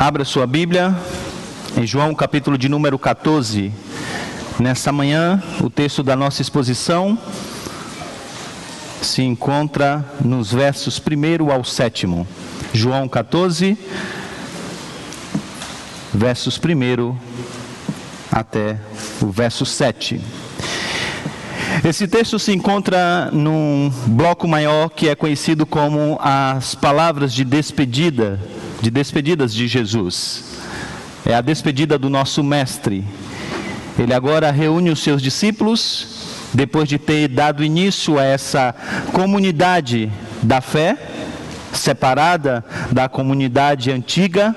Abra sua Bíblia em João capítulo de número 14. Nessa manhã, o texto da nossa exposição se encontra nos versos 1 ao 7. João 14, versos 1 até o verso 7. Esse texto se encontra num bloco maior que é conhecido como as palavras de despedida de despedidas de Jesus. É a despedida do nosso Mestre. Ele agora reúne os seus discípulos, depois de ter dado início a essa comunidade da fé, separada da comunidade antiga.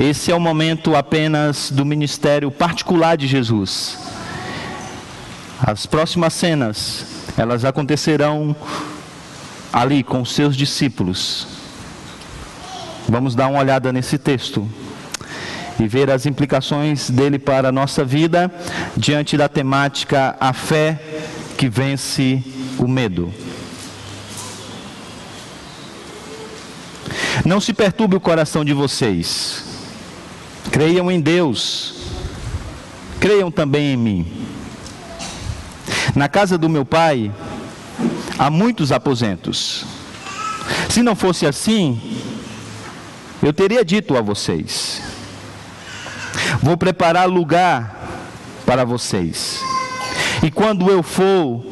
Esse é o momento apenas do ministério particular de Jesus. As próximas cenas, elas acontecerão ali com os seus discípulos. Vamos dar uma olhada nesse texto e ver as implicações dele para a nossa vida diante da temática a fé que vence o medo. Não se perturbe o coração de vocês. Creiam em Deus. Creiam também em mim. Na casa do meu pai há muitos aposentos. Se não fosse assim, eu teria dito a vocês: Vou preparar lugar para vocês. E quando eu for,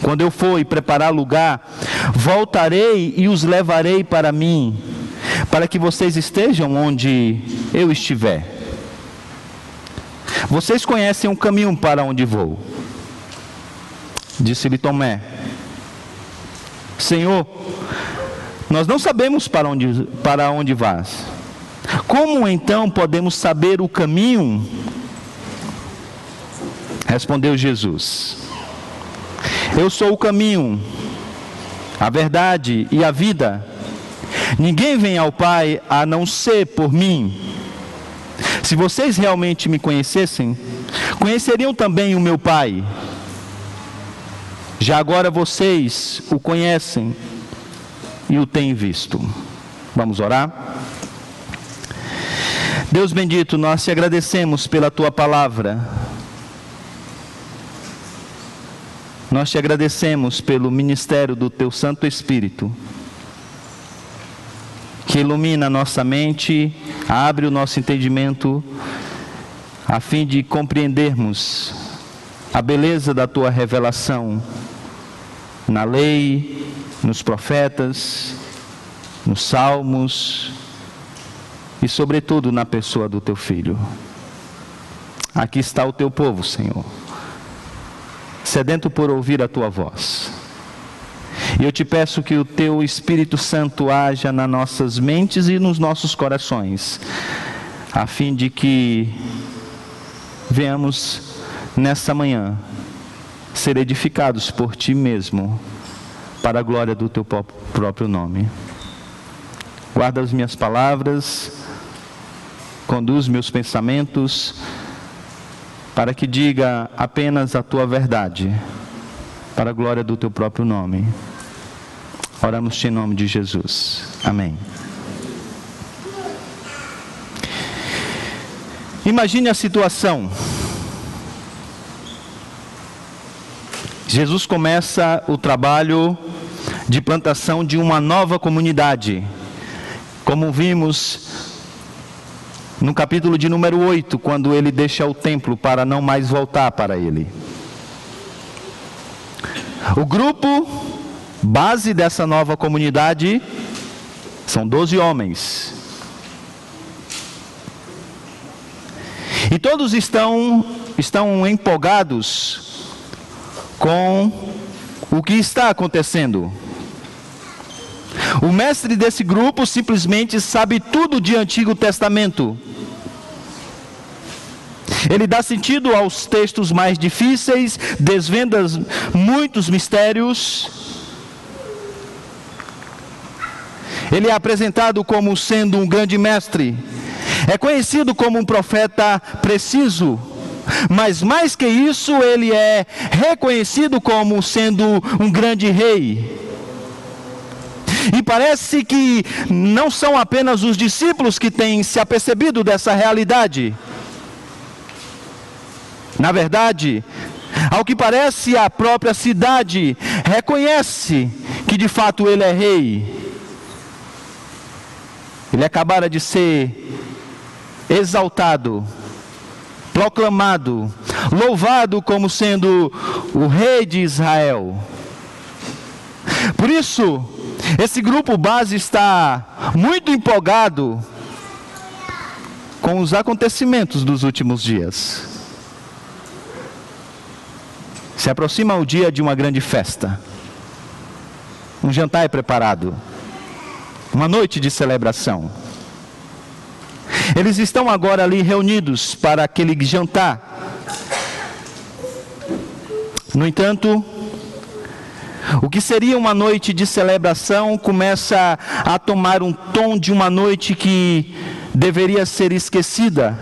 quando eu for e preparar lugar, voltarei e os levarei para mim, para que vocês estejam onde eu estiver. Vocês conhecem o caminho para onde vou. Disse-lhe Tomé: Senhor, nós não sabemos para onde, para onde vas. Como então podemos saber o caminho? Respondeu Jesus: Eu sou o caminho, a verdade e a vida. Ninguém vem ao Pai a não ser por mim. Se vocês realmente me conhecessem, conheceriam também o meu Pai. Já agora vocês o conhecem e o tem visto. Vamos orar? Deus bendito, nós te agradecemos pela tua palavra. Nós te agradecemos pelo ministério do teu Santo Espírito, que ilumina a nossa mente, abre o nosso entendimento, a fim de compreendermos a beleza da tua revelação na lei, nos profetas, nos salmos e, sobretudo, na pessoa do teu filho. Aqui está o teu povo, Senhor, sedento por ouvir a tua voz. E eu te peço que o teu Espírito Santo haja nas nossas mentes e nos nossos corações, a fim de que venhamos nessa manhã ser edificados por ti mesmo para a glória do teu próprio nome. Guarda as minhas palavras, conduz meus pensamentos, para que diga apenas a tua verdade, para a glória do teu próprio nome. Oramos-te em nome de Jesus. Amém. Imagine a situação. Jesus começa o trabalho de plantação de uma nova comunidade. Como vimos no capítulo de número 8, quando ele deixa o templo para não mais voltar para ele. O grupo base dessa nova comunidade são 12 homens. E todos estão estão empolgados com o que está acontecendo. O mestre desse grupo simplesmente sabe tudo de Antigo Testamento. Ele dá sentido aos textos mais difíceis, desvenda muitos mistérios. Ele é apresentado como sendo um grande mestre. É conhecido como um profeta preciso. Mas mais que isso, ele é reconhecido como sendo um grande rei. E parece que não são apenas os discípulos que têm se apercebido dessa realidade. Na verdade, ao que parece, a própria cidade reconhece que de fato ele é rei. Ele acabara de ser exaltado, proclamado, louvado como sendo o rei de Israel. Por isso, esse grupo base está muito empolgado com os acontecimentos dos últimos dias. Se aproxima o dia de uma grande festa. Um jantar é preparado. Uma noite de celebração. Eles estão agora ali reunidos para aquele jantar. No entanto, o que seria uma noite de celebração começa a tomar um tom de uma noite que deveria ser esquecida.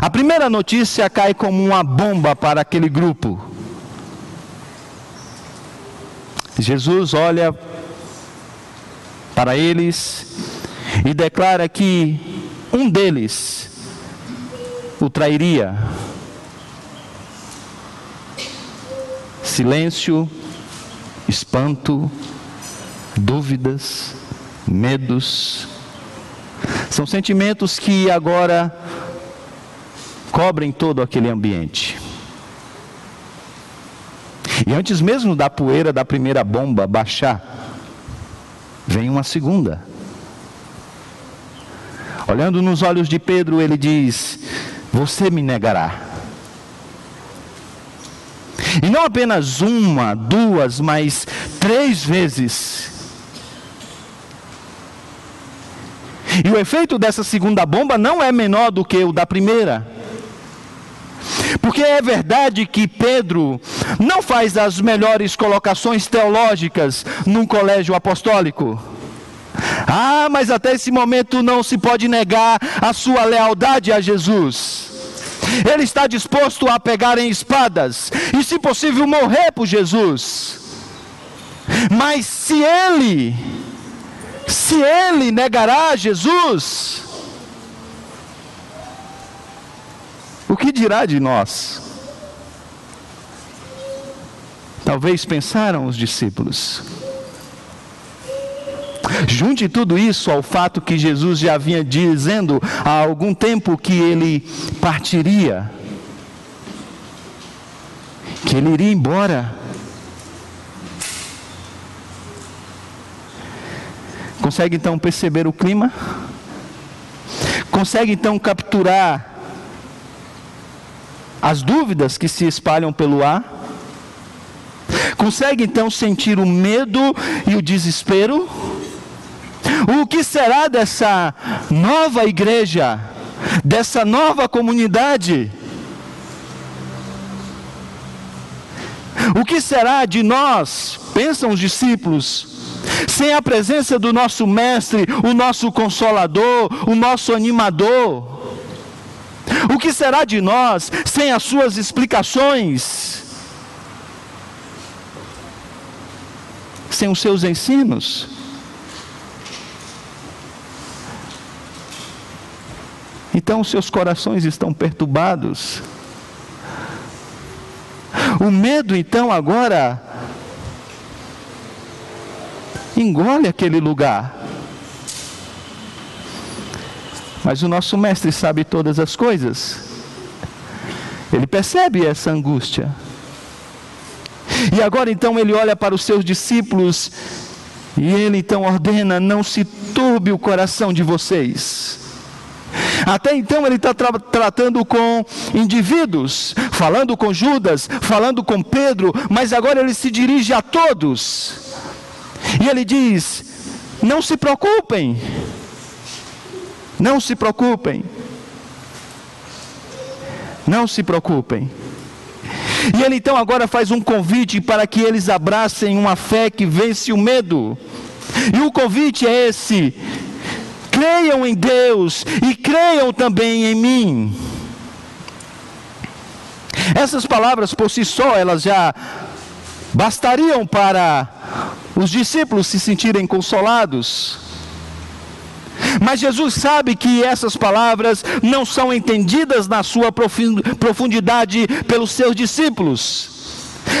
A primeira notícia cai como uma bomba para aquele grupo. Jesus olha para eles e declara que um deles o trairia. Silêncio, espanto, dúvidas, medos. São sentimentos que agora cobrem todo aquele ambiente. E antes mesmo da poeira da primeira bomba baixar, vem uma segunda. Olhando nos olhos de Pedro, ele diz: Você me negará. E não apenas uma, duas, mas três vezes. E o efeito dessa segunda bomba não é menor do que o da primeira. Porque é verdade que Pedro não faz as melhores colocações teológicas num colégio apostólico. Ah, mas até esse momento não se pode negar a sua lealdade a Jesus. Ele está disposto a pegar em espadas e, se possível, morrer por Jesus. Mas se ele, se ele negará Jesus, o que dirá de nós? Talvez pensaram os discípulos. Junte tudo isso ao fato que Jesus já vinha dizendo há algum tempo que ele partiria, que ele iria embora. Consegue então perceber o clima? Consegue então capturar as dúvidas que se espalham pelo ar? Consegue então sentir o medo e o desespero? O que será dessa nova igreja, dessa nova comunidade? O que será de nós, pensam os discípulos, sem a presença do nosso Mestre, o nosso Consolador, o nosso animador? O que será de nós sem as suas explicações? Sem os seus ensinos? Então seus corações estão perturbados. O medo, então, agora engole aquele lugar. Mas o nosso Mestre sabe todas as coisas. Ele percebe essa angústia. E agora então ele olha para os seus discípulos e ele então ordena: não se turbe o coração de vocês. Até então ele está tra tratando com indivíduos, falando com Judas, falando com Pedro, mas agora ele se dirige a todos. E ele diz: Não se preocupem, não se preocupem, não se preocupem. E ele então agora faz um convite para que eles abracem uma fé que vence o medo. E o convite é esse: creiam em Deus e creiam também em mim. Essas palavras por si só, elas já bastariam para os discípulos se sentirem consolados. Mas Jesus sabe que essas palavras não são entendidas na sua profundidade pelos seus discípulos.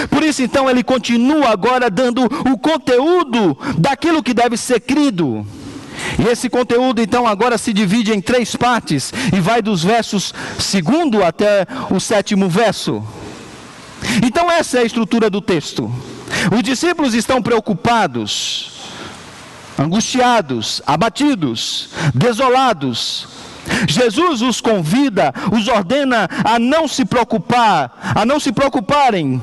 Por isso, então, ele continua agora dando o conteúdo daquilo que deve ser crido. E esse conteúdo, então, agora se divide em três partes e vai dos versos segundo até o sétimo verso. Então, essa é a estrutura do texto. Os discípulos estão preocupados angustiados, abatidos, desolados. Jesus os convida, os ordena a não se preocupar, a não se preocuparem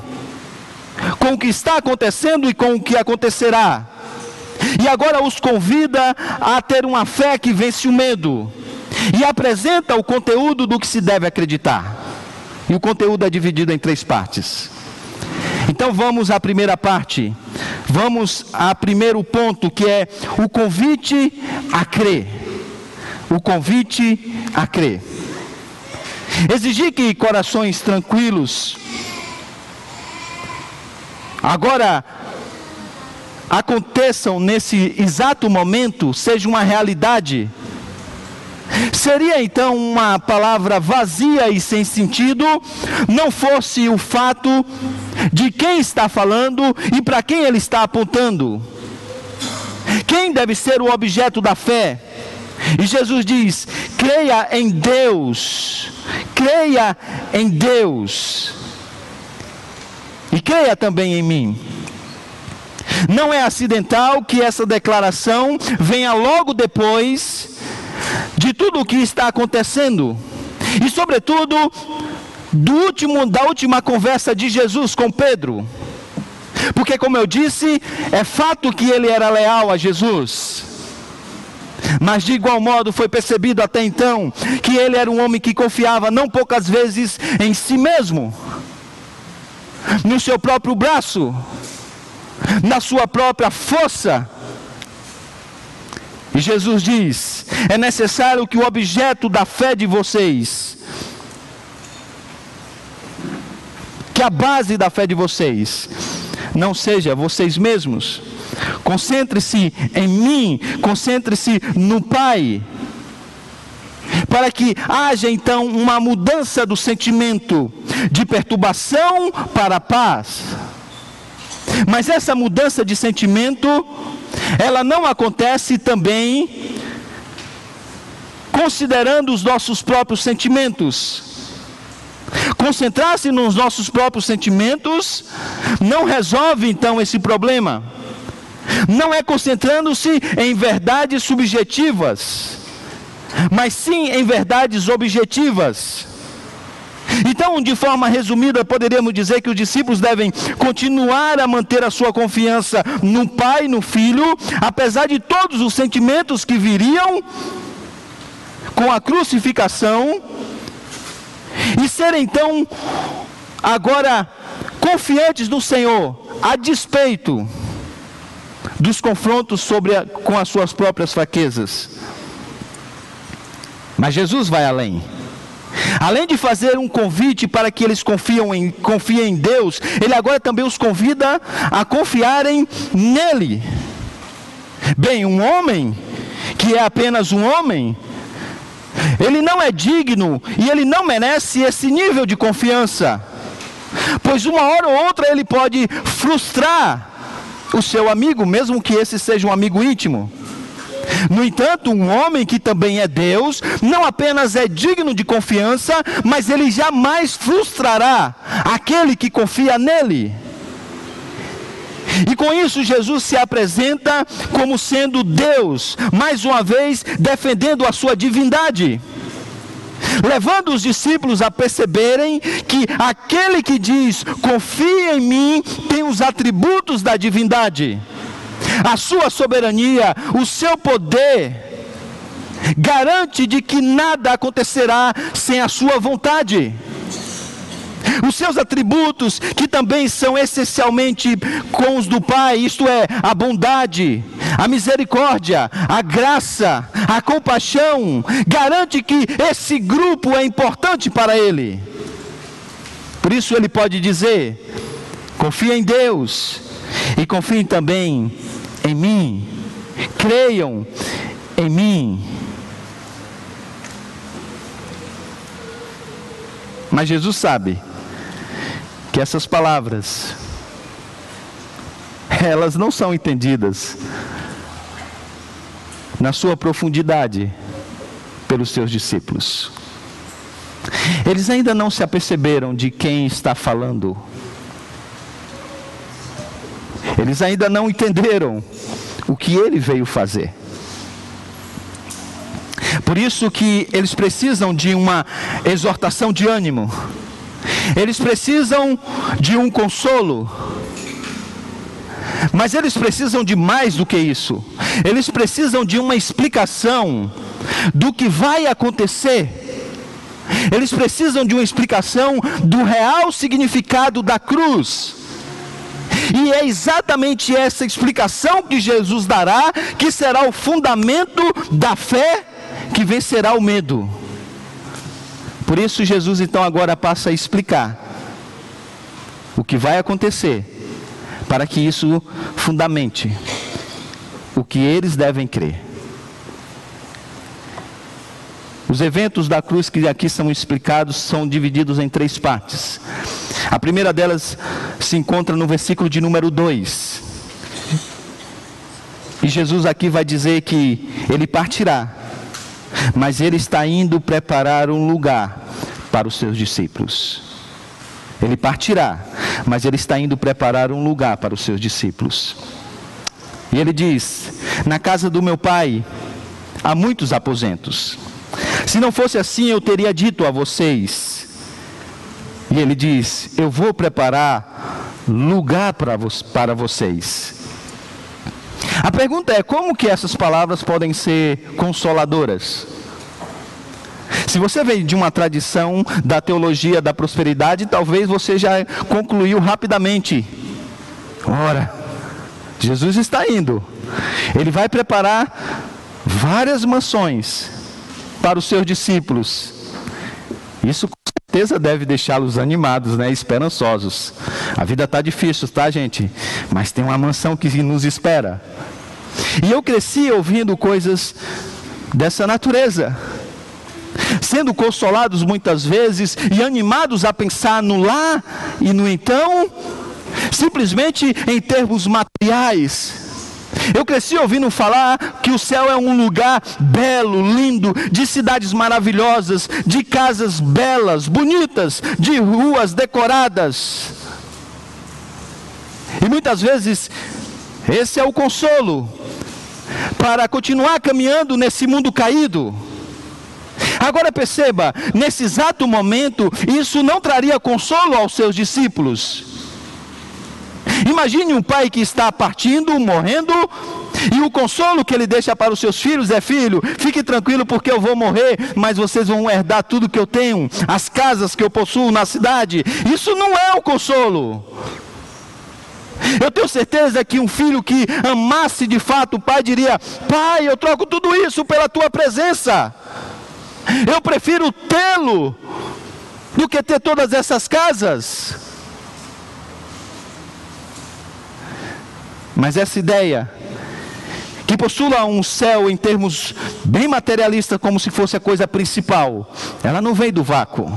com o que está acontecendo e com o que acontecerá. E agora os convida a ter uma fé que vence o medo. E apresenta o conteúdo do que se deve acreditar. E o conteúdo é dividido em três partes. Então vamos à primeira parte. Vamos a primeiro ponto que é o convite a crer. O convite a crer. Exigir que corações tranquilos agora aconteçam nesse exato momento, seja uma realidade Seria então uma palavra vazia e sem sentido, não fosse o fato de quem está falando e para quem ele está apontando. Quem deve ser o objeto da fé? E Jesus diz: creia em Deus, creia em Deus, e creia também em mim. Não é acidental que essa declaração venha logo depois de tudo o que está acontecendo e, sobretudo, do último, da última conversa de Jesus com Pedro. Porque, como eu disse, é fato que ele era leal a Jesus. Mas de igual modo foi percebido até então que ele era um homem que confiava não poucas vezes em si mesmo, no seu próprio braço, na sua própria força e Jesus diz: é necessário que o objeto da fé de vocês, que a base da fé de vocês, não seja vocês mesmos. Concentre-se em mim, concentre-se no Pai. Para que haja então uma mudança do sentimento de perturbação para paz. Mas essa mudança de sentimento ela não acontece também considerando os nossos próprios sentimentos. Concentrar-se nos nossos próprios sentimentos não resolve então esse problema. Não é concentrando-se em verdades subjetivas, mas sim em verdades objetivas. Então, de forma resumida, poderíamos dizer que os discípulos devem continuar a manter a sua confiança no Pai, no Filho, apesar de todos os sentimentos que viriam com a crucificação, e ser então agora confiantes no Senhor, a despeito dos confrontos sobre a, com as suas próprias fraquezas. Mas Jesus vai além. Além de fazer um convite para que eles em, confiem em Deus, ele agora também os convida a confiarem nele. Bem, um homem que é apenas um homem, ele não é digno e ele não merece esse nível de confiança, pois uma hora ou outra ele pode frustrar o seu amigo, mesmo que esse seja um amigo íntimo. No entanto, um homem que também é Deus, não apenas é digno de confiança, mas ele jamais frustrará aquele que confia nele. E com isso, Jesus se apresenta como sendo Deus, mais uma vez defendendo a sua divindade levando os discípulos a perceberem que aquele que diz confia em mim tem os atributos da divindade a sua soberania, o seu poder, garante de que nada acontecerá sem a sua vontade. Os seus atributos, que também são essencialmente com os do Pai, isto é, a bondade, a misericórdia, a graça, a compaixão, garante que esse grupo é importante para ele. Por isso ele pode dizer: confia em Deus e confie também em mim, creiam em mim. Mas Jesus sabe que essas palavras elas não são entendidas na sua profundidade pelos seus discípulos. Eles ainda não se aperceberam de quem está falando. Eles ainda não entenderam o que ele veio fazer. Por isso que eles precisam de uma exortação de ânimo. Eles precisam de um consolo. Mas eles precisam de mais do que isso. Eles precisam de uma explicação do que vai acontecer. Eles precisam de uma explicação do real significado da cruz. E é exatamente essa explicação que Jesus dará que será o fundamento da fé que vencerá o medo. Por isso, Jesus então agora passa a explicar o que vai acontecer, para que isso fundamente o que eles devem crer. Os eventos da cruz que aqui são explicados são divididos em três partes. A primeira delas se encontra no versículo de número 2. E Jesus aqui vai dizer que ele partirá, mas ele está indo preparar um lugar para os seus discípulos. Ele partirá, mas ele está indo preparar um lugar para os seus discípulos. E ele diz: Na casa do meu pai há muitos aposentos. Se não fosse assim, eu teria dito a vocês. E ele diz: Eu vou preparar lugar para, vocês. A pergunta é: como que essas palavras podem ser consoladoras? Se você vem de uma tradição da teologia da prosperidade, talvez você já concluiu rapidamente. Ora, Jesus está indo. Ele vai preparar várias mansões para os seus discípulos. Isso com certeza deve deixá-los animados, né, esperançosos. A vida está difícil, tá, gente? Mas tem uma mansão que nos espera. E eu cresci ouvindo coisas dessa natureza. Sendo consolados muitas vezes e animados a pensar no lá e no então, simplesmente em termos materiais eu cresci ouvindo falar que o céu é um lugar belo, lindo, de cidades maravilhosas, de casas belas, bonitas, de ruas decoradas. E muitas vezes esse é o consolo para continuar caminhando nesse mundo caído. Agora perceba, nesse exato momento, isso não traria consolo aos seus discípulos. Imagine um pai que está partindo, morrendo, e o consolo que ele deixa para os seus filhos é: filho, fique tranquilo porque eu vou morrer, mas vocês vão herdar tudo que eu tenho, as casas que eu possuo na cidade. Isso não é o consolo. Eu tenho certeza que um filho que amasse de fato o pai diria: Pai, eu troco tudo isso pela tua presença. Eu prefiro tê-lo do que ter todas essas casas. Mas essa ideia que postula um céu em termos bem materialistas, como se fosse a coisa principal, ela não vem do vácuo.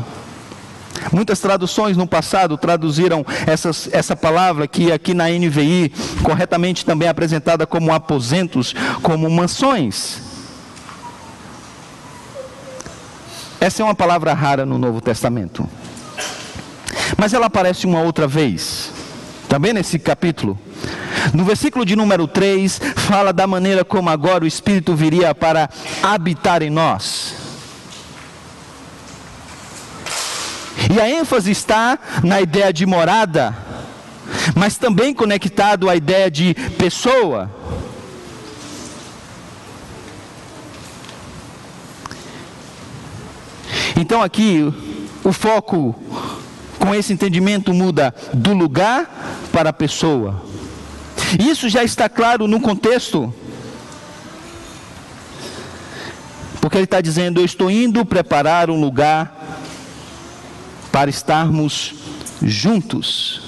Muitas traduções no passado traduziram essas, essa palavra que aqui na NVI, corretamente também apresentada como aposentos, como mansões. Essa é uma palavra rara no Novo Testamento. Mas ela aparece uma outra vez, também nesse capítulo, no versículo de número 3, fala da maneira como agora o Espírito viria para habitar em nós. E a ênfase está na ideia de morada, mas também conectado à ideia de pessoa. Então aqui o foco com esse entendimento muda do lugar para a pessoa. Isso já está claro no contexto. Porque ele está dizendo: Eu estou indo preparar um lugar para estarmos juntos.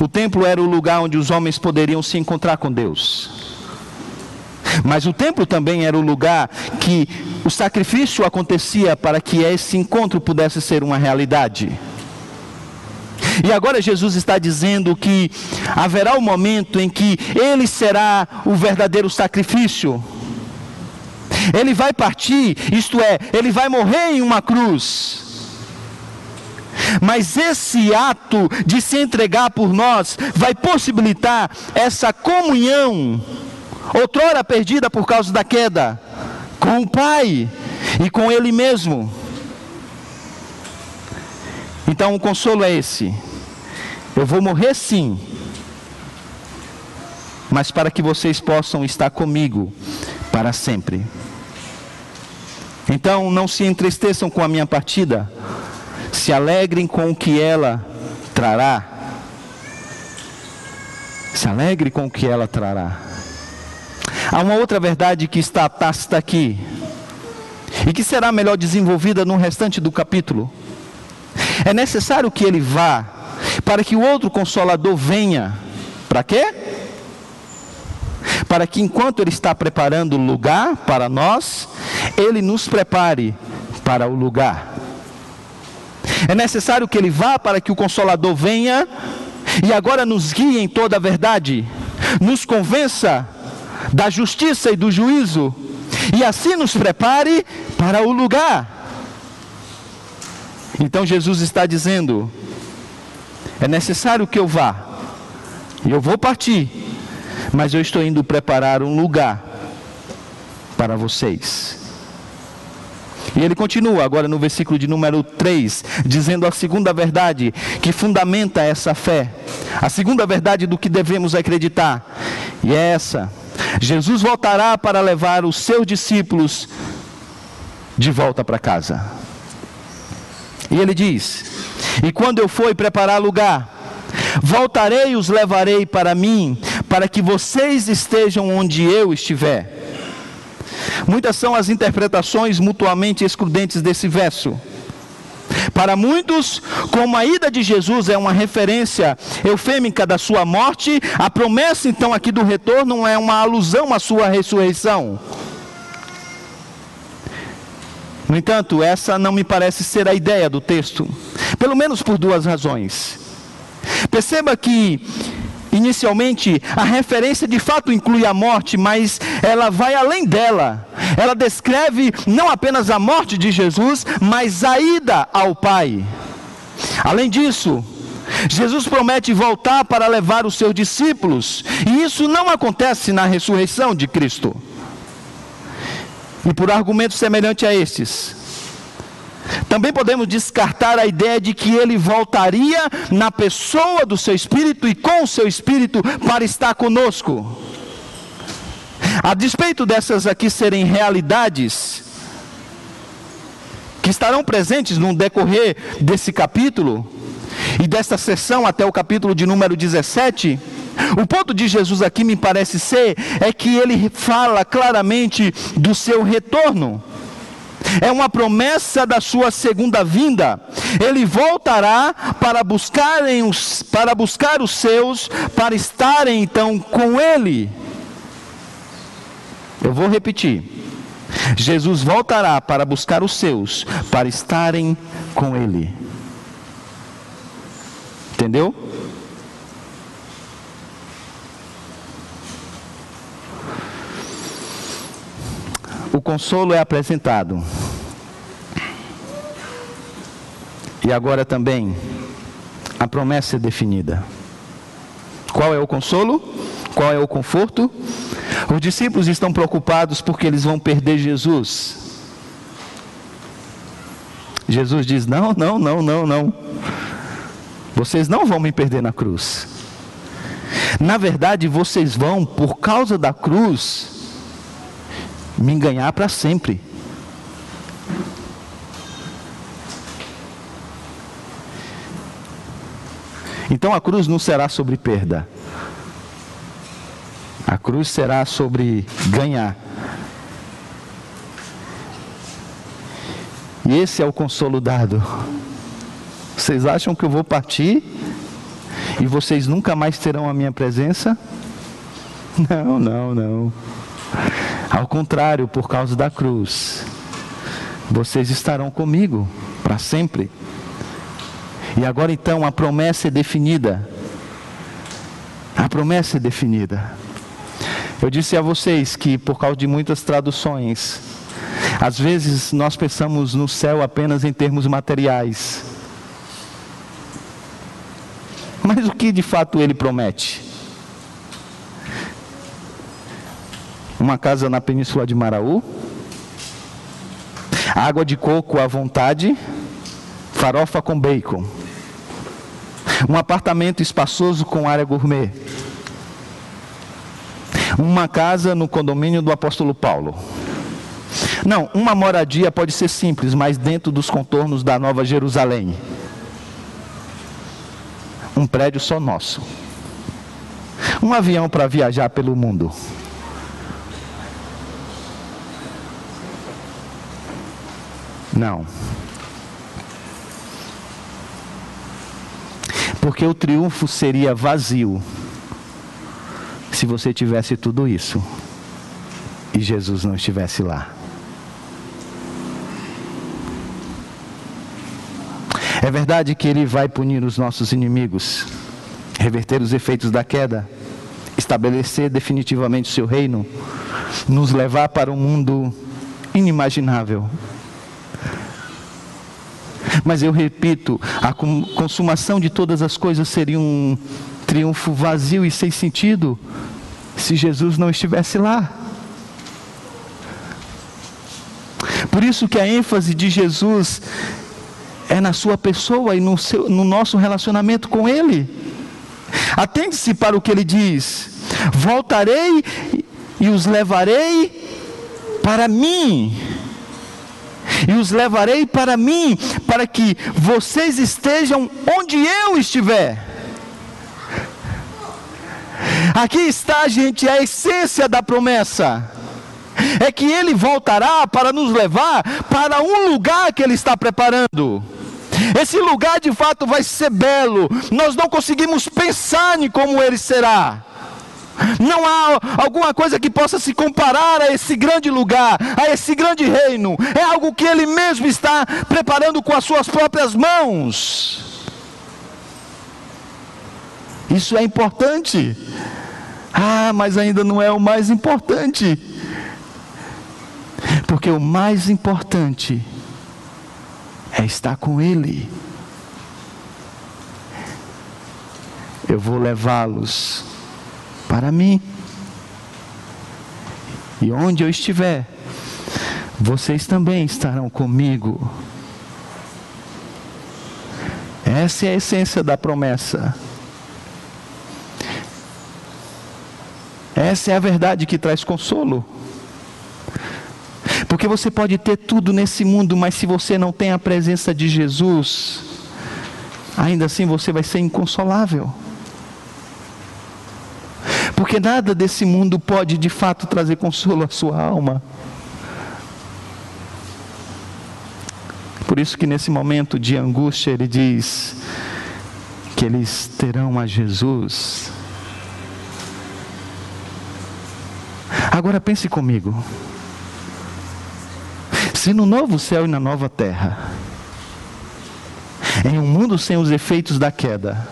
O templo era o lugar onde os homens poderiam se encontrar com Deus. Mas o templo também era o lugar que o sacrifício acontecia para que esse encontro pudesse ser uma realidade. E agora Jesus está dizendo que haverá o um momento em que ele será o verdadeiro sacrifício. Ele vai partir, isto é, ele vai morrer em uma cruz. Mas esse ato de se entregar por nós vai possibilitar essa comunhão, outrora perdida por causa da queda, com o Pai e com Ele mesmo. Então o consolo é esse. Eu vou morrer sim, mas para que vocês possam estar comigo para sempre. Então não se entristeçam com a minha partida, se alegrem com o que ela trará. Se alegre com o que ela trará. Há uma outra verdade que está tácita aqui, e que será melhor desenvolvida no restante do capítulo. É necessário que ele vá, para que o outro consolador venha. Para quê? Para que enquanto ele está preparando o lugar para nós, ele nos prepare para o lugar. É necessário que ele vá para que o Consolador venha e agora nos guie em toda a verdade, nos convença da justiça e do juízo, e assim nos prepare para o lugar. Então Jesus está dizendo: é necessário que eu vá, eu vou partir, mas eu estou indo preparar um lugar para vocês. E ele continua agora no versículo de número 3, dizendo a segunda verdade que fundamenta essa fé. A segunda verdade do que devemos acreditar. E é essa: Jesus voltará para levar os seus discípulos de volta para casa. E ele diz: E quando eu for preparar lugar, voltarei e os levarei para mim, para que vocês estejam onde eu estiver. Muitas são as interpretações mutuamente excludentes desse verso. Para muitos, como a ida de Jesus é uma referência eufêmica da sua morte, a promessa então aqui do retorno é uma alusão à sua ressurreição. No entanto, essa não me parece ser a ideia do texto, pelo menos por duas razões. Perceba que Inicialmente, a referência de fato inclui a morte, mas ela vai além dela. Ela descreve não apenas a morte de Jesus, mas a ida ao Pai. Além disso, Jesus promete voltar para levar os seus discípulos, e isso não acontece na ressurreição de Cristo. E por argumento semelhante a estes, também podemos descartar a ideia de que ele voltaria na pessoa do seu espírito e com o seu espírito para estar conosco. A despeito dessas aqui serem realidades que estarão presentes no decorrer desse capítulo e desta sessão até o capítulo de número 17, o ponto de Jesus aqui me parece ser é que ele fala claramente do seu retorno é uma promessa da sua segunda vinda. Ele voltará para buscarem os, para buscar os seus, para estarem então com ele. Eu vou repetir. Jesus voltará para buscar os seus, para estarem com ele. Entendeu? O consolo é apresentado. E agora também a promessa é definida. Qual é o consolo? Qual é o conforto? Os discípulos estão preocupados porque eles vão perder Jesus. Jesus diz: Não, não, não, não, não. Vocês não vão me perder na cruz. Na verdade, vocês vão, por causa da cruz, me enganhar para sempre. Então a cruz não será sobre perda. A cruz será sobre ganhar. E esse é o consolo dado. Vocês acham que eu vou partir e vocês nunca mais terão a minha presença? Não, não, não. Ao contrário, por causa da cruz, vocês estarão comigo para sempre. E agora então a promessa é definida. A promessa é definida. Eu disse a vocês que por causa de muitas traduções, às vezes nós pensamos no céu apenas em termos materiais. Mas o que de fato ele promete? Uma casa na península de Maraú, água de coco à vontade, farofa com bacon, um apartamento espaçoso com área gourmet, uma casa no condomínio do apóstolo Paulo. Não, uma moradia pode ser simples, mas dentro dos contornos da Nova Jerusalém. Um prédio só nosso. Um avião para viajar pelo mundo. Não. Porque o triunfo seria vazio se você tivesse tudo isso e Jesus não estivesse lá. É verdade que Ele vai punir os nossos inimigos, reverter os efeitos da queda, estabelecer definitivamente o seu reino, nos levar para um mundo inimaginável. Mas eu repito, a consumação de todas as coisas seria um triunfo vazio e sem sentido se Jesus não estivesse lá. Por isso que a ênfase de Jesus é na sua pessoa e no, seu, no nosso relacionamento com Ele. Atende-se para o que Ele diz: Voltarei e os levarei para mim. E os levarei para mim, para que vocês estejam onde eu estiver. Aqui está, gente, a essência da promessa. É que ele voltará para nos levar para um lugar que ele está preparando. Esse lugar de fato vai ser belo. Nós não conseguimos pensar em como ele será. Não há alguma coisa que possa se comparar a esse grande lugar, a esse grande reino. É algo que ele mesmo está preparando com as suas próprias mãos. Isso é importante. Ah, mas ainda não é o mais importante. Porque o mais importante é estar com Ele. Eu vou levá-los para mim. E onde eu estiver, vocês também estarão comigo. Essa é a essência da promessa. Essa é a verdade que traz consolo. Porque você pode ter tudo nesse mundo, mas se você não tem a presença de Jesus, ainda assim você vai ser inconsolável. Porque nada desse mundo pode de fato trazer consolo à sua alma. Por isso que nesse momento de angústia ele diz que eles terão a Jesus Agora pense comigo. Se no novo céu e na nova terra, em um mundo sem os efeitos da queda,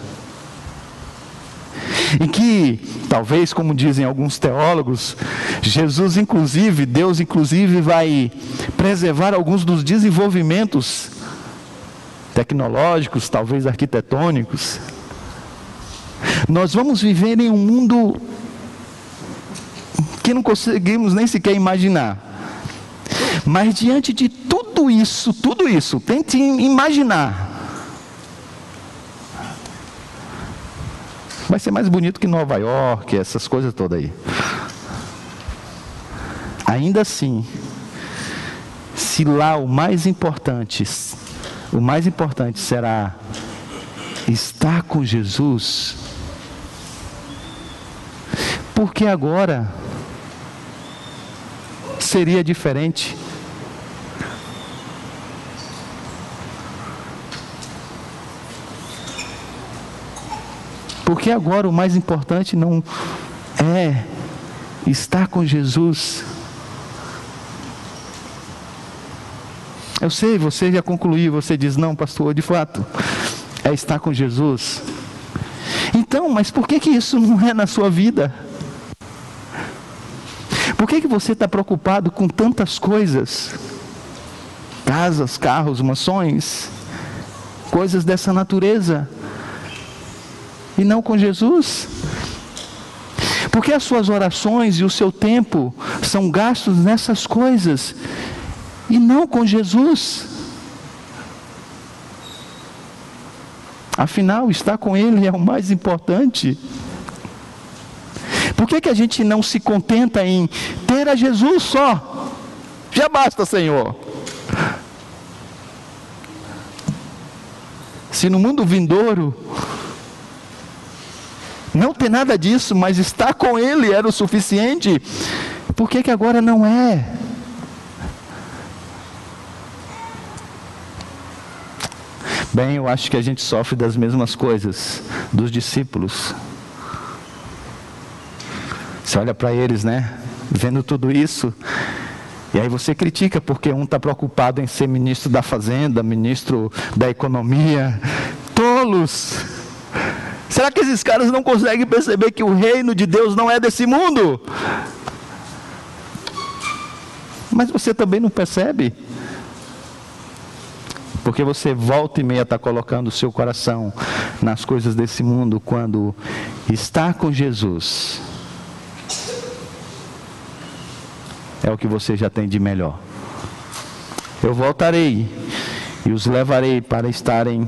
em que, talvez, como dizem alguns teólogos, Jesus, inclusive, Deus, inclusive, vai preservar alguns dos desenvolvimentos tecnológicos, talvez arquitetônicos. Nós vamos viver em um mundo que não conseguimos nem sequer imaginar. Mas diante de tudo isso, tudo isso, tente imaginar. Vai ser mais bonito que Nova York, essas coisas todas aí. Ainda assim, se lá o mais importante, o mais importante será estar com Jesus, porque agora seria diferente. Porque agora o mais importante não é estar com Jesus. Eu sei, você já concluiu, você diz, não, pastor, de fato, é estar com Jesus. Então, mas por que, que isso não é na sua vida? Por que, que você está preocupado com tantas coisas? Casas, carros, mansões, coisas dessa natureza. E não com Jesus? Porque as suas orações e o seu tempo são gastos nessas coisas e não com Jesus. Afinal, estar com Ele é o mais importante. Por que, que a gente não se contenta em ter a Jesus só? Já basta, Senhor. Se no mundo vindouro não ter nada disso, mas estar com Ele era o suficiente, por que, que agora não é? Bem, eu acho que a gente sofre das mesmas coisas dos discípulos. Você olha para eles, né? Vendo tudo isso, e aí você critica porque um está preocupado em ser ministro da Fazenda, ministro da Economia. Tolos! Será que esses caras não conseguem perceber que o reino de Deus não é desse mundo? Mas você também não percebe? Porque você volta e meia está colocando o seu coração nas coisas desse mundo, quando está com Jesus é o que você já tem de melhor. Eu voltarei e os levarei para estarem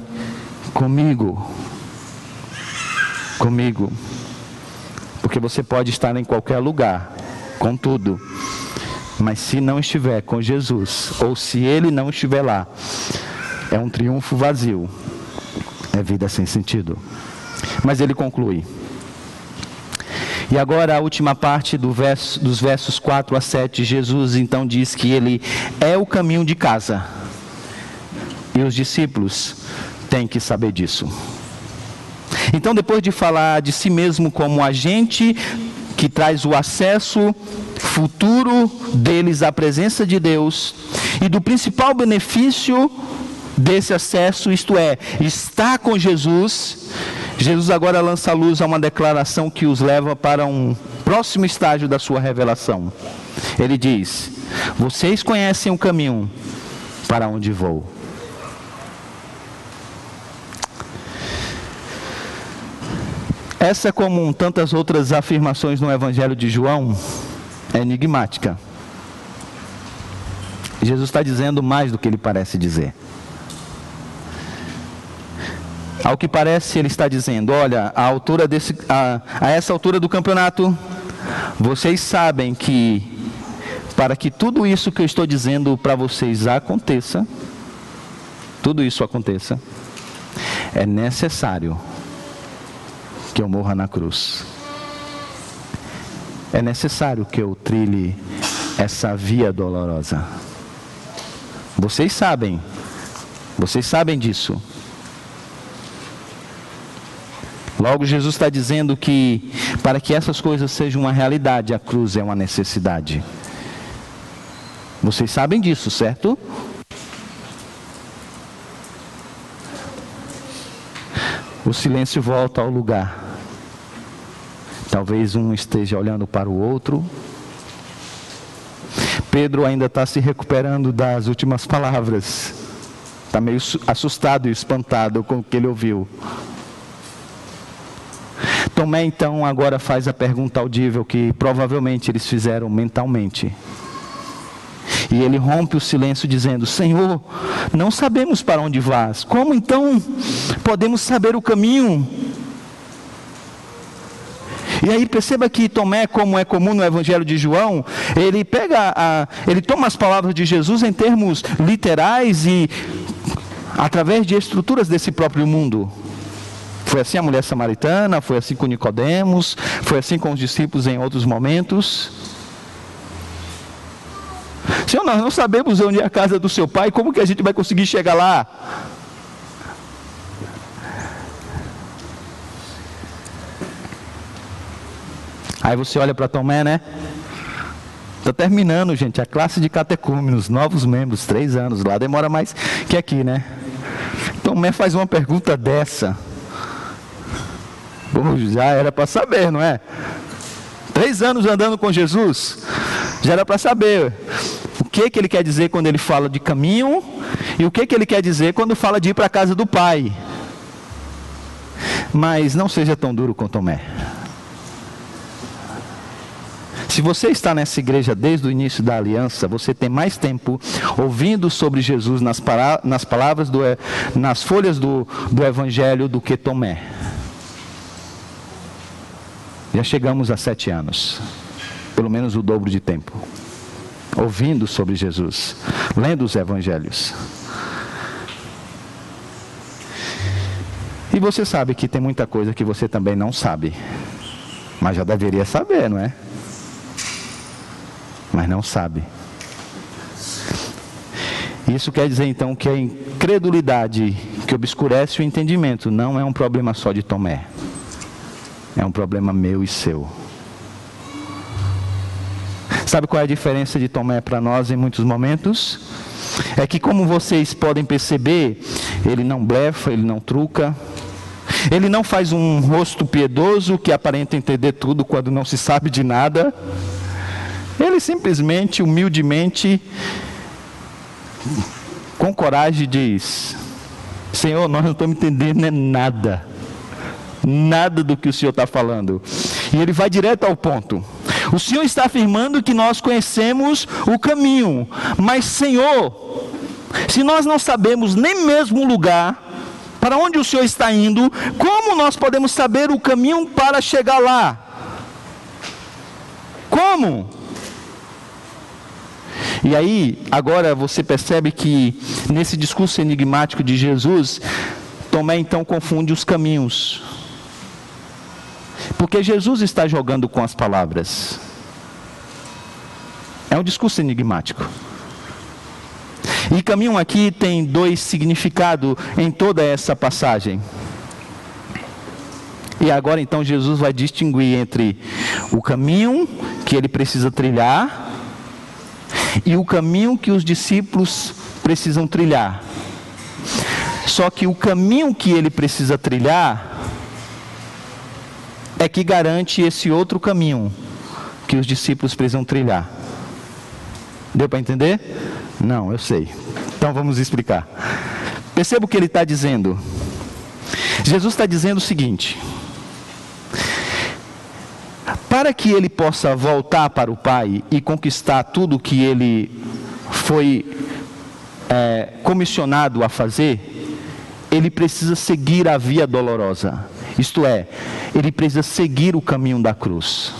comigo. Comigo. Porque você pode estar em qualquer lugar, com tudo. Mas se não estiver com Jesus, ou se ele não estiver lá, é um triunfo vazio. É vida sem sentido. Mas ele conclui. E agora a última parte do verso, dos versos 4 a 7, Jesus então diz que ele é o caminho de casa. E os discípulos têm que saber disso. Então, depois de falar de si mesmo como agente que traz o acesso futuro deles à presença de Deus e do principal benefício desse acesso, isto é, estar com Jesus, Jesus agora lança a luz a uma declaração que os leva para um próximo estágio da sua revelação. Ele diz: Vocês conhecem o caminho para onde vou. Essa, como tantas outras afirmações no Evangelho de João, é enigmática. Jesus está dizendo mais do que ele parece dizer. Ao que parece, ele está dizendo: olha, a, altura desse, a, a essa altura do campeonato, vocês sabem que para que tudo isso que eu estou dizendo para vocês aconteça, tudo isso aconteça, é necessário que eu morra na cruz. É necessário que eu trilhe essa via dolorosa. Vocês sabem, vocês sabem disso. Logo, Jesus está dizendo que para que essas coisas sejam uma realidade, a cruz é uma necessidade. Vocês sabem disso, certo? O silêncio volta ao lugar. Talvez um esteja olhando para o outro. Pedro ainda está se recuperando das últimas palavras. Está meio assustado e espantado com o que ele ouviu. Tomé então agora faz a pergunta audível que provavelmente eles fizeram mentalmente. E ele rompe o silêncio dizendo: Senhor, não sabemos para onde vas. Como então podemos saber o caminho? E aí perceba que Tomé, como é comum no Evangelho de João, ele pega, a, ele toma as palavras de Jesus em termos literais e através de estruturas desse próprio mundo. Foi assim a mulher samaritana, foi assim com Nicodemos, foi assim com os discípulos em outros momentos. Senhor, nós não sabemos onde é a casa do seu pai, como que a gente vai conseguir chegar lá? Aí você olha para Tomé, né? Está terminando, gente, a classe de catecúmenos, novos membros, três anos. Lá demora mais que aqui, né? Tomé faz uma pergunta dessa. Bom, já era para saber, não é? Três anos andando com Jesus, já era para saber o que, que ele quer dizer quando ele fala de caminho e o que, que ele quer dizer quando fala de ir para a casa do Pai. Mas não seja tão duro com Tomé. Se você está nessa igreja desde o início da aliança, você tem mais tempo ouvindo sobre Jesus nas, nas palavras, do, nas folhas do, do Evangelho do que Tomé. Já chegamos a sete anos, pelo menos o dobro de tempo, ouvindo sobre Jesus, lendo os Evangelhos. E você sabe que tem muita coisa que você também não sabe, mas já deveria saber, não é? Mas não sabe. Isso quer dizer então que a incredulidade que obscurece o entendimento não é um problema só de Tomé, é um problema meu e seu. Sabe qual é a diferença de Tomé para nós em muitos momentos? É que, como vocês podem perceber, ele não blefa, ele não truca, ele não faz um rosto piedoso que aparenta entender tudo quando não se sabe de nada. Simplesmente, humildemente, com coragem diz: Senhor, nós não estamos entendendo nada, nada do que o Senhor está falando. E ele vai direto ao ponto. O Senhor está afirmando que nós conhecemos o caminho, mas Senhor, se nós não sabemos nem mesmo o lugar para onde o Senhor está indo, como nós podemos saber o caminho para chegar lá? Como? E aí, agora você percebe que nesse discurso enigmático de Jesus, Tomé então confunde os caminhos. Porque Jesus está jogando com as palavras. É um discurso enigmático. E caminho aqui tem dois significados em toda essa passagem. E agora então Jesus vai distinguir entre o caminho que ele precisa trilhar e o caminho que os discípulos precisam trilhar. Só que o caminho que ele precisa trilhar é que garante esse outro caminho que os discípulos precisam trilhar. Deu para entender? Não, eu sei. Então vamos explicar. Perceba o que ele está dizendo. Jesus está dizendo o seguinte: para que ele possa voltar para o Pai e conquistar tudo que ele foi é, comissionado a fazer, ele precisa seguir a via dolorosa. Isto é, ele precisa seguir o caminho da cruz.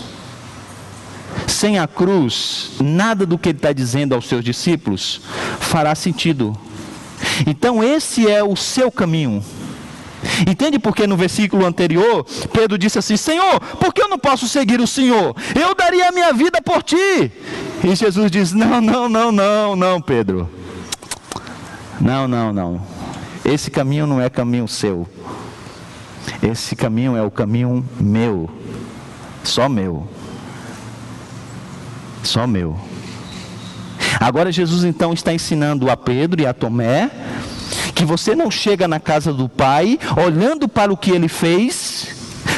Sem a cruz, nada do que ele está dizendo aos seus discípulos fará sentido. Então, esse é o seu caminho. Entende porque no versículo anterior, Pedro disse assim: Senhor, por que eu não posso seguir o Senhor? Eu daria a minha vida por ti. E Jesus diz: Não, não, não, não, não, Pedro. Não, não, não. Esse caminho não é caminho seu. Esse caminho é o caminho meu. Só meu. Só meu. Agora Jesus então está ensinando a Pedro e a Tomé que você não chega na casa do Pai olhando para o que ele fez,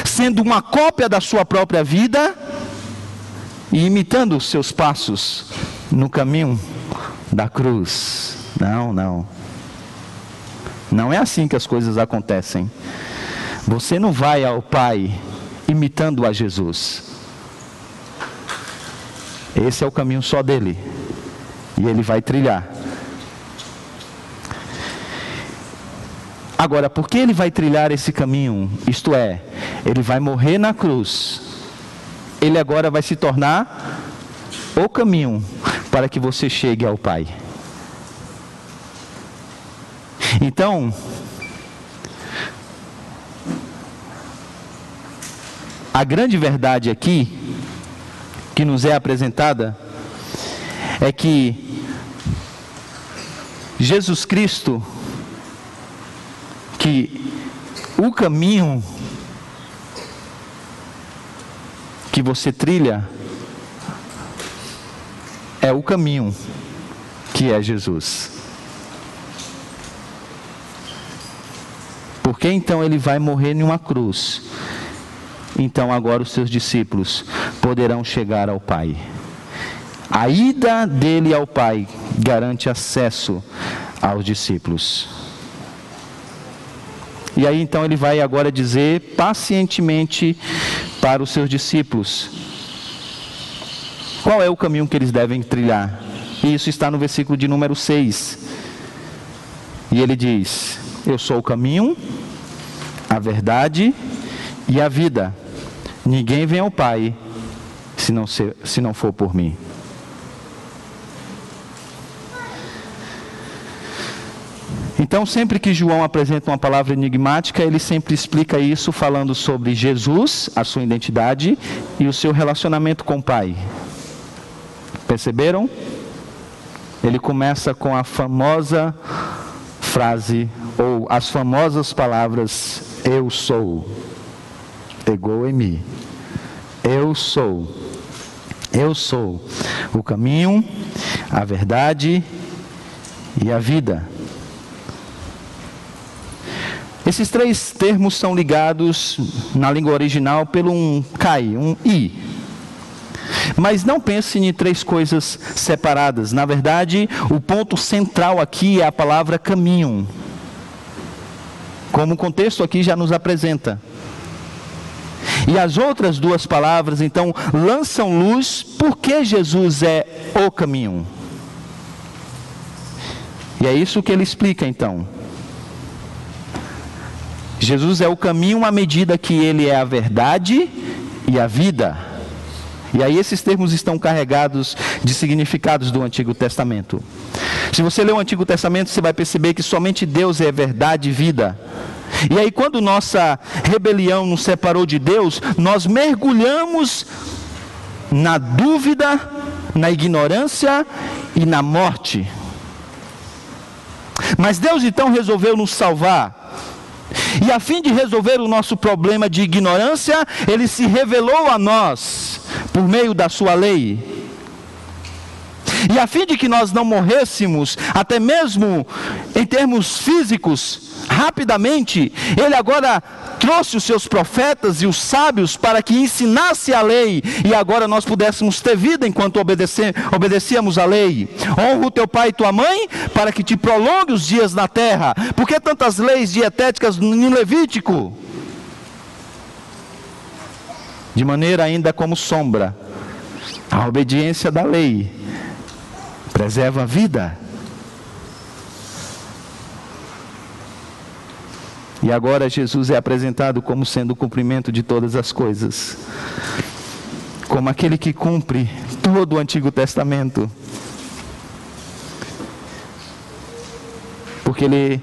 sendo uma cópia da sua própria vida e imitando os seus passos no caminho da cruz. Não, não. Não é assim que as coisas acontecem. Você não vai ao Pai imitando a Jesus. Esse é o caminho só dele. E ele vai trilhar. Agora, por que ele vai trilhar esse caminho? Isto é, ele vai morrer na cruz. Ele agora vai se tornar o caminho para que você chegue ao Pai. Então, a grande verdade aqui, que nos é apresentada, é que Jesus Cristo que o caminho que você trilha é o caminho que é Jesus. Porque então ele vai morrer em uma cruz. Então agora os seus discípulos poderão chegar ao Pai. A ida dele ao Pai garante acesso aos discípulos. E aí então ele vai agora dizer pacientemente para os seus discípulos qual é o caminho que eles devem trilhar. E isso está no versículo de número 6. E ele diz: Eu sou o caminho, a verdade e a vida. Ninguém vem ao Pai se não, se, se não for por mim. Então, sempre que João apresenta uma palavra enigmática, ele sempre explica isso falando sobre Jesus, a sua identidade e o seu relacionamento com o Pai. Perceberam? Ele começa com a famosa frase, ou as famosas palavras: Eu sou. Ego em mim. Eu sou. Eu sou o caminho, a verdade e a vida. Esses três termos são ligados na língua original pelo um kai, um i. Mas não pense em três coisas separadas. Na verdade, o ponto central aqui é a palavra caminho. Como o contexto aqui já nos apresenta. E as outras duas palavras, então, lançam luz porque Jesus é o caminho. E é isso que ele explica então. Jesus é o caminho à medida que ele é a verdade e a vida. E aí esses termos estão carregados de significados do Antigo Testamento. Se você ler o Antigo Testamento, você vai perceber que somente Deus é verdade e vida. E aí quando nossa rebelião nos separou de Deus, nós mergulhamos na dúvida, na ignorância e na morte. Mas Deus então resolveu nos salvar e a fim de resolver o nosso problema de ignorância, ele se revelou a nós por meio da sua lei. E a fim de que nós não morrêssemos, até mesmo em termos físicos, rapidamente, ele agora trouxe os seus profetas e os sábios para que ensinasse a lei e agora nós pudéssemos ter vida enquanto obedecíamos a lei. Honra o teu pai e tua mãe para que te prolongue os dias na terra. Por que tantas leis dietéticas no Levítico? De maneira ainda como sombra, a obediência da lei preserva a vida. E agora Jesus é apresentado como sendo o cumprimento de todas as coisas, como aquele que cumpre todo o Antigo Testamento. Porque ele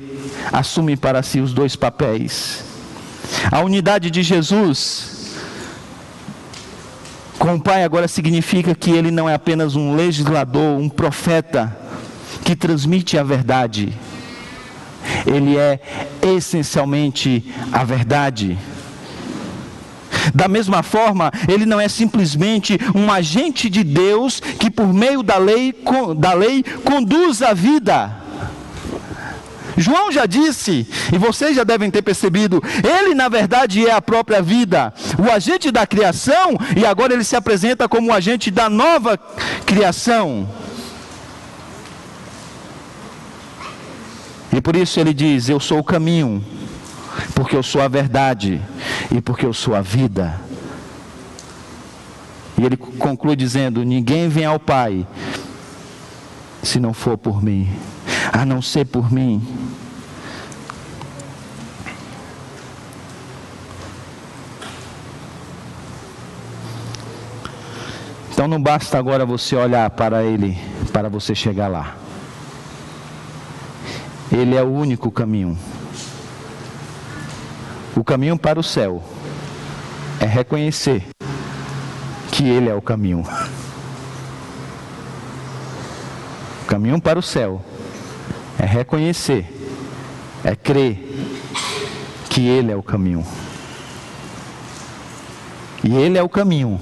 assume para si os dois papéis. A unidade de Jesus com o Pai agora significa que ele não é apenas um legislador, um profeta que transmite a verdade ele é essencialmente a verdade. Da mesma forma, ele não é simplesmente um agente de Deus que, por meio da lei, da lei conduz a vida. João já disse, e vocês já devem ter percebido, ele na verdade é a própria vida, o agente da criação, e agora ele se apresenta como o agente da nova criação. E por isso ele diz: Eu sou o caminho, porque eu sou a verdade e porque eu sou a vida. E ele conclui dizendo: Ninguém vem ao Pai se não for por mim, a não ser por mim. Então não basta agora você olhar para Ele para você chegar lá. Ele é o único caminho. O caminho para o céu é reconhecer que Ele é o caminho. O caminho para o céu é reconhecer, é crer que Ele é o caminho. E Ele é o caminho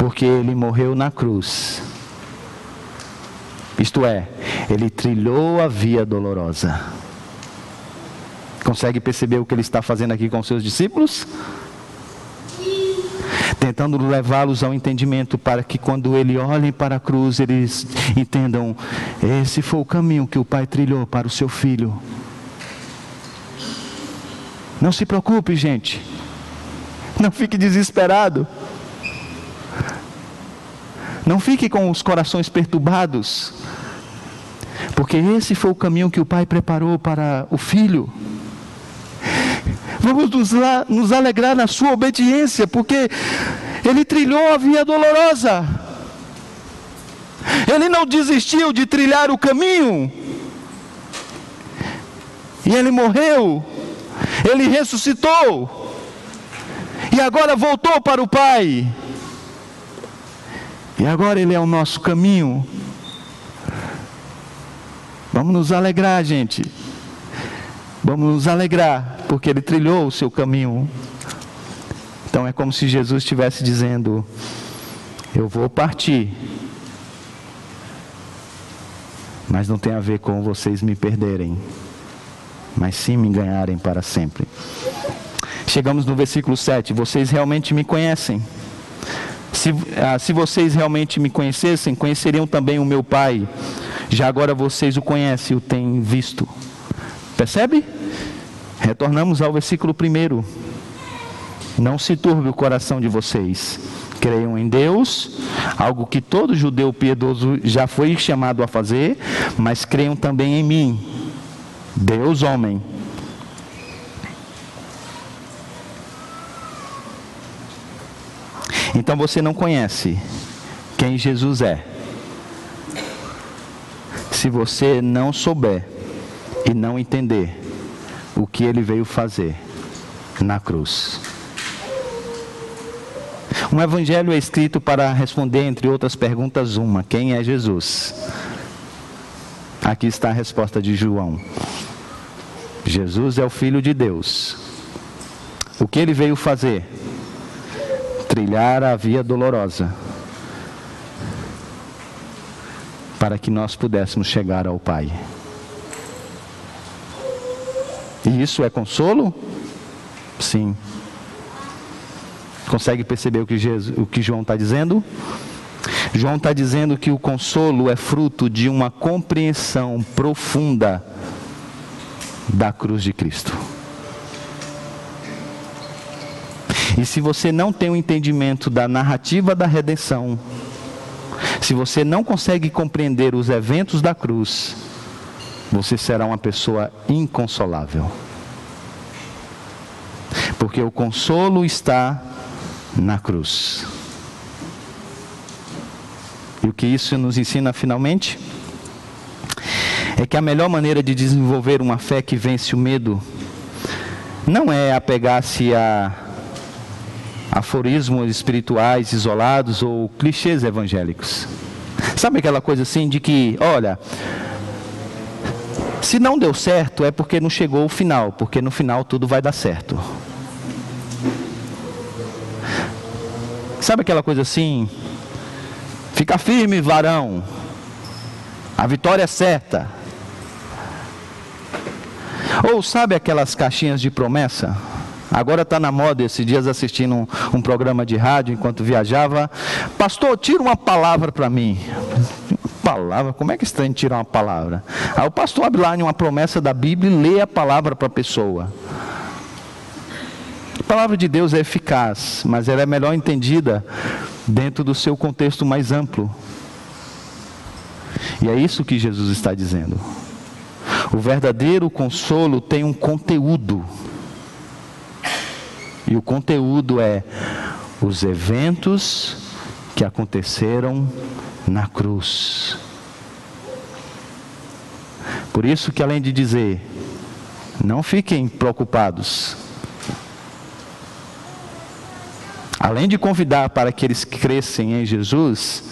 Porque ele morreu na cruz. Isto é, ele trilhou a via dolorosa. Consegue perceber o que ele está fazendo aqui com seus discípulos? Tentando levá-los ao entendimento para que quando ele olhem para a cruz, eles entendam: esse foi o caminho que o Pai trilhou para o seu filho. Não se preocupe, gente. Não fique desesperado. Não fique com os corações perturbados. Porque esse foi o caminho que o Pai preparou para o filho. Vamos nos, nos alegrar na sua obediência, porque ele trilhou a via dolorosa. Ele não desistiu de trilhar o caminho. E ele morreu. Ele ressuscitou. E agora voltou para o Pai. E agora Ele é o nosso caminho. Vamos nos alegrar, gente. Vamos nos alegrar, porque Ele trilhou o seu caminho. Então é como se Jesus estivesse dizendo: Eu vou partir, mas não tem a ver com vocês me perderem mas sim me ganharem para sempre. Chegamos no versículo 7. Vocês realmente me conhecem. Se, ah, se vocês realmente me conhecessem, conheceriam também o meu Pai. Já agora vocês o conhecem, o têm visto. Percebe? Retornamos ao versículo 1. Não se turbe o coração de vocês. Creiam em Deus, algo que todo judeu piedoso já foi chamado a fazer, mas creiam também em mim, Deus homem. Então você não conhece quem Jesus é. Se você não souber e não entender o que ele veio fazer na cruz. Um evangelho é escrito para responder, entre outras perguntas, uma: quem é Jesus? Aqui está a resposta de João. Jesus é o Filho de Deus. O que ele veio fazer? Trilhar a via dolorosa para que nós pudéssemos chegar ao Pai. E isso é consolo? Sim. Consegue perceber o que, Jesus, o que João está dizendo? João está dizendo que o consolo é fruto de uma compreensão profunda da cruz de Cristo. E se você não tem o um entendimento da narrativa da redenção, se você não consegue compreender os eventos da cruz, você será uma pessoa inconsolável. Porque o consolo está na cruz. E o que isso nos ensina finalmente? é que a melhor maneira de desenvolver uma fé que vence o medo não é apegar-se a aforismos espirituais isolados ou clichês evangélicos. Sabe aquela coisa assim de que, olha, se não deu certo é porque não chegou o final, porque no final tudo vai dar certo. Sabe aquela coisa assim? Fica firme, varão. A vitória é certa. Ou sabe aquelas caixinhas de promessa? Agora está na moda esses dias assistindo um, um, programa de rádio enquanto viajava. Pastor, tira uma palavra para mim. Palavra? Como é que estranho tirar uma palavra? Aí o pastor abre lá em uma promessa da Bíblia e lê a palavra para a pessoa. A palavra de Deus é eficaz, mas ela é melhor entendida dentro do seu contexto mais amplo. E é isso que Jesus está dizendo. O verdadeiro consolo tem um conteúdo. E o conteúdo é os eventos que aconteceram na cruz. Por isso que além de dizer, não fiquem preocupados. Além de convidar para que eles crescem em Jesus,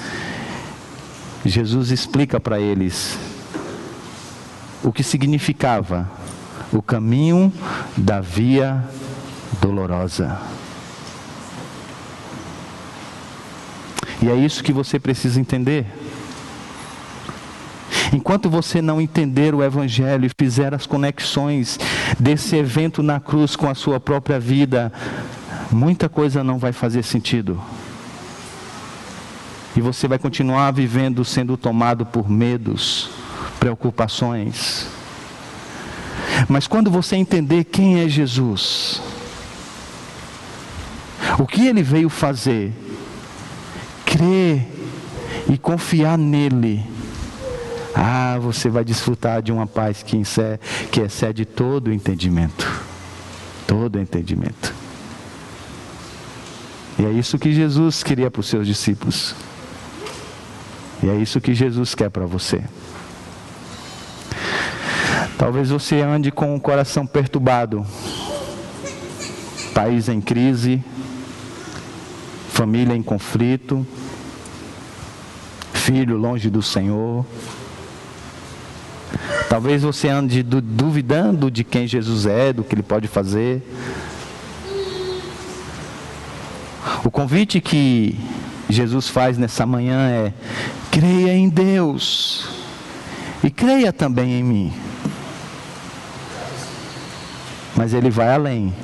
Jesus explica para eles o que significava o caminho da via dolorosa. E é isso que você precisa entender. Enquanto você não entender o Evangelho e fizer as conexões desse evento na cruz com a sua própria vida, muita coisa não vai fazer sentido. E você vai continuar vivendo sendo tomado por medos, preocupações. Mas quando você entender quem é Jesus, o que ele veio fazer, crer e confiar nele, ah, você vai desfrutar de uma paz que, que excede todo o entendimento. Todo o entendimento. E é isso que Jesus queria para os seus discípulos. E é isso que Jesus quer para você. Talvez você ande com o coração perturbado, país em crise, família em conflito, filho longe do Senhor. Talvez você ande duvidando de quem Jesus é, do que ele pode fazer. O convite que Jesus faz nessa manhã é: creia em Deus e creia também em mim. Mas ele vai além.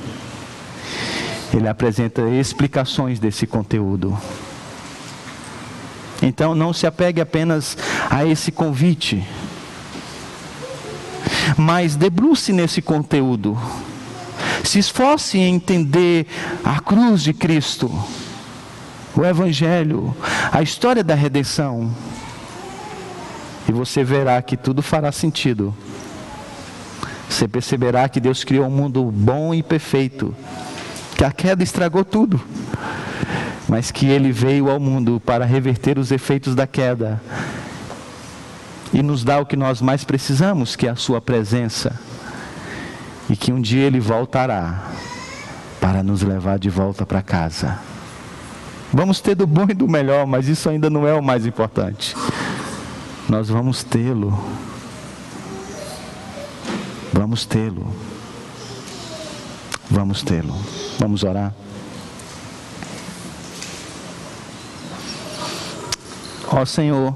Ele apresenta explicações desse conteúdo. Então não se apegue apenas a esse convite, mas debruce nesse conteúdo. Se esforce em entender a cruz de Cristo o Evangelho, a história da redenção. E você verá que tudo fará sentido. Você perceberá que Deus criou um mundo bom e perfeito, que a queda estragou tudo, mas que Ele veio ao mundo para reverter os efeitos da queda e nos dá o que nós mais precisamos, que é a Sua presença, e que um dia Ele voltará para nos levar de volta para casa. Vamos ter do bom e do melhor, mas isso ainda não é o mais importante. Nós vamos tê-lo. Vamos tê-lo. Vamos tê-lo. Vamos orar. Ó Senhor,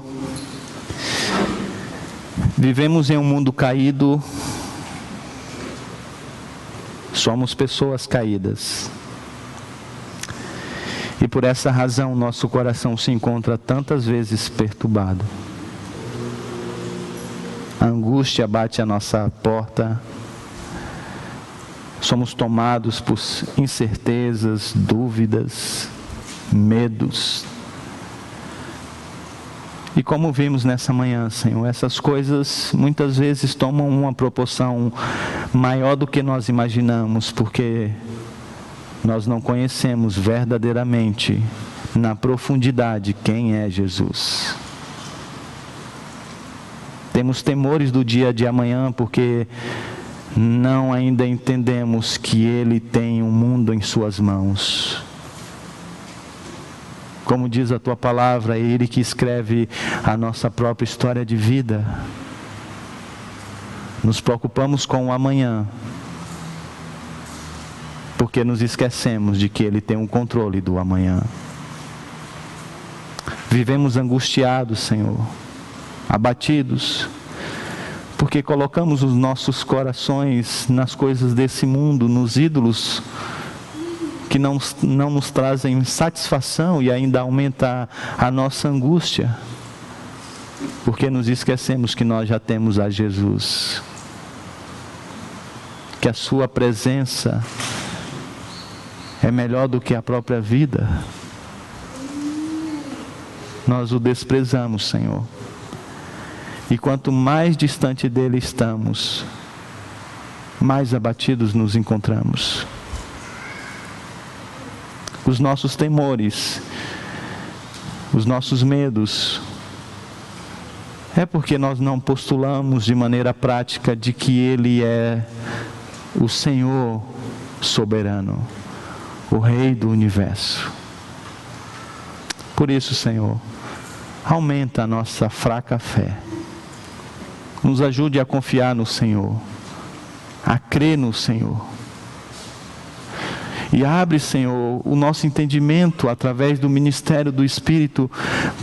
vivemos em um mundo caído, somos pessoas caídas. E por essa razão nosso coração se encontra tantas vezes perturbado. A angústia bate à nossa porta. Somos tomados por incertezas, dúvidas, medos. E como vimos nessa manhã, Senhor, essas coisas muitas vezes tomam uma proporção maior do que nós imaginamos, porque nós não conhecemos verdadeiramente, na profundidade, quem é Jesus. Temos temores do dia de amanhã porque não ainda entendemos que Ele tem o um mundo em Suas mãos. Como diz a tua palavra, é Ele que escreve a nossa própria história de vida. Nos preocupamos com o amanhã, porque nos esquecemos de que Ele tem um controle do amanhã. Vivemos angustiados, Senhor, abatidos, porque colocamos os nossos corações nas coisas desse mundo, nos ídolos que não, não nos trazem satisfação e ainda aumenta a, nossa angústia, porque nos esquecemos que nós já temos a Jesus, que a Sua presença é melhor do que a própria vida, nós o desprezamos, Senhor. E quanto mais distante dele estamos, mais abatidos nos encontramos. Os nossos temores, os nossos medos, é porque nós não postulamos de maneira prática de que Ele é o Senhor soberano o Rei do universo. Por isso, Senhor, aumenta a nossa fraca fé. Nos ajude a confiar no Senhor, a crer no Senhor. E abre, Senhor, o nosso entendimento através do ministério do Espírito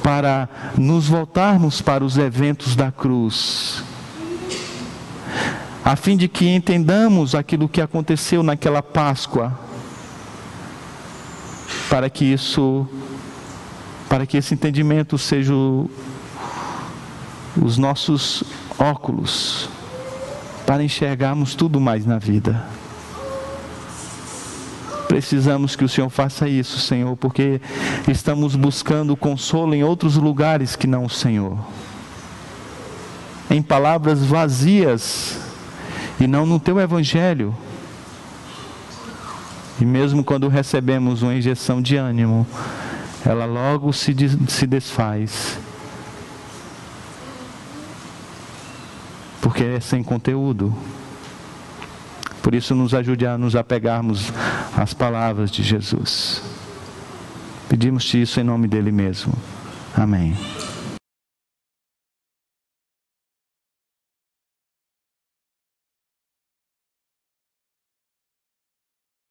para nos voltarmos para os eventos da cruz. A fim de que entendamos aquilo que aconteceu naquela Páscoa, para que isso, para que esse entendimento seja os nossos óculos para enxergarmos tudo mais na vida. Precisamos que o Senhor faça isso, Senhor, porque estamos buscando consolo em outros lugares que não o Senhor. Em palavras vazias e não no teu evangelho. E mesmo quando recebemos uma injeção de ânimo, ela logo se, se desfaz porque é sem conteúdo. Por isso, nos ajude a nos apegarmos às palavras de Jesus. Pedimos-te isso em nome dele mesmo. Amém.